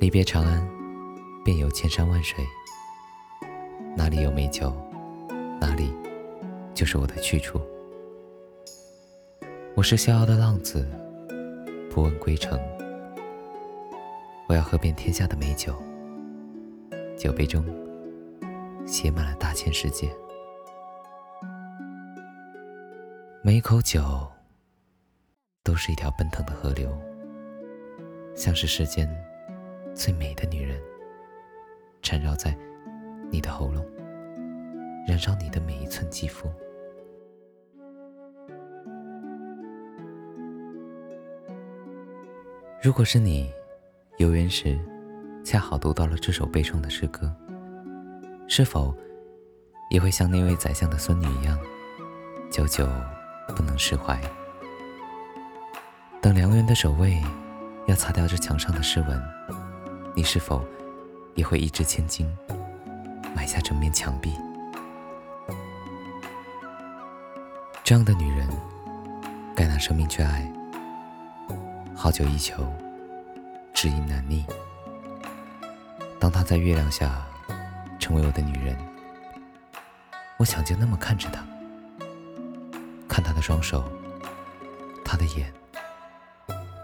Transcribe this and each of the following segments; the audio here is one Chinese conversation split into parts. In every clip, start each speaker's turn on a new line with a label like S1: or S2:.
S1: 离别长安，便有千山万水。哪里有美酒，哪里就是我的去处。我是逍遥的浪子，不问归程。我要喝遍天下的美酒，酒杯中写满了大千世界。每一口酒，都是一条奔腾的河流，像是世间最美的女人，缠绕在你的喉咙，燃烧你的每一寸肌肤。如果是你，游园时恰好读到了这首悲怆的诗歌，是否也会像那位宰相的孙女一样，久久？不能释怀。等良缘的守卫要擦掉这墙上的诗文，你是否也会一掷千金买下整面墙壁？这样的女人，该拿生命去爱。好久一求，知音难觅。当她在月亮下成为我的女人，我想就那么看着她。看她的双手，她的眼，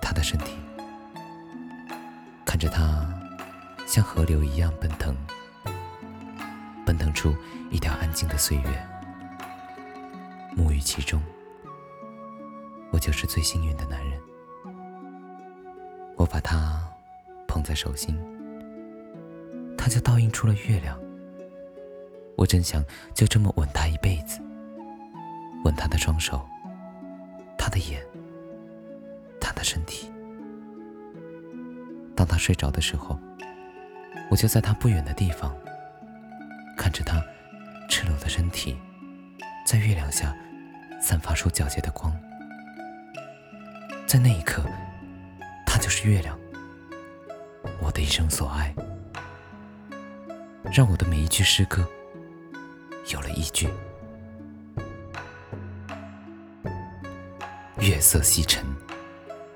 S1: 她的身体，看着她像河流一样奔腾，奔腾出一条安静的岁月，沐浴其中，我就是最幸运的男人。我把他捧在手心，他就倒映出了月亮。我真想就这么吻他一辈子。吻他的双手，他的眼，他的身体。当他睡着的时候，我就在他不远的地方，看着他赤裸的身体，在月亮下散发出皎洁的光。在那一刻，他就是月亮，我的一生所爱，让我的每一句诗歌有了依据。月色西沉，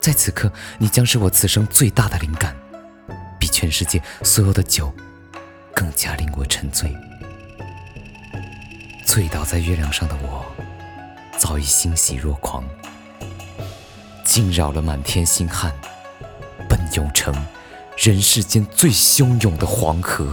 S1: 在此刻，你将是我此生最大的灵感，全世界所有的酒更加令我沉醉。醉倒在月亮上的我，早已欣喜若狂，惊扰了满天星汉，奔涌成人世间最汹涌的黄河。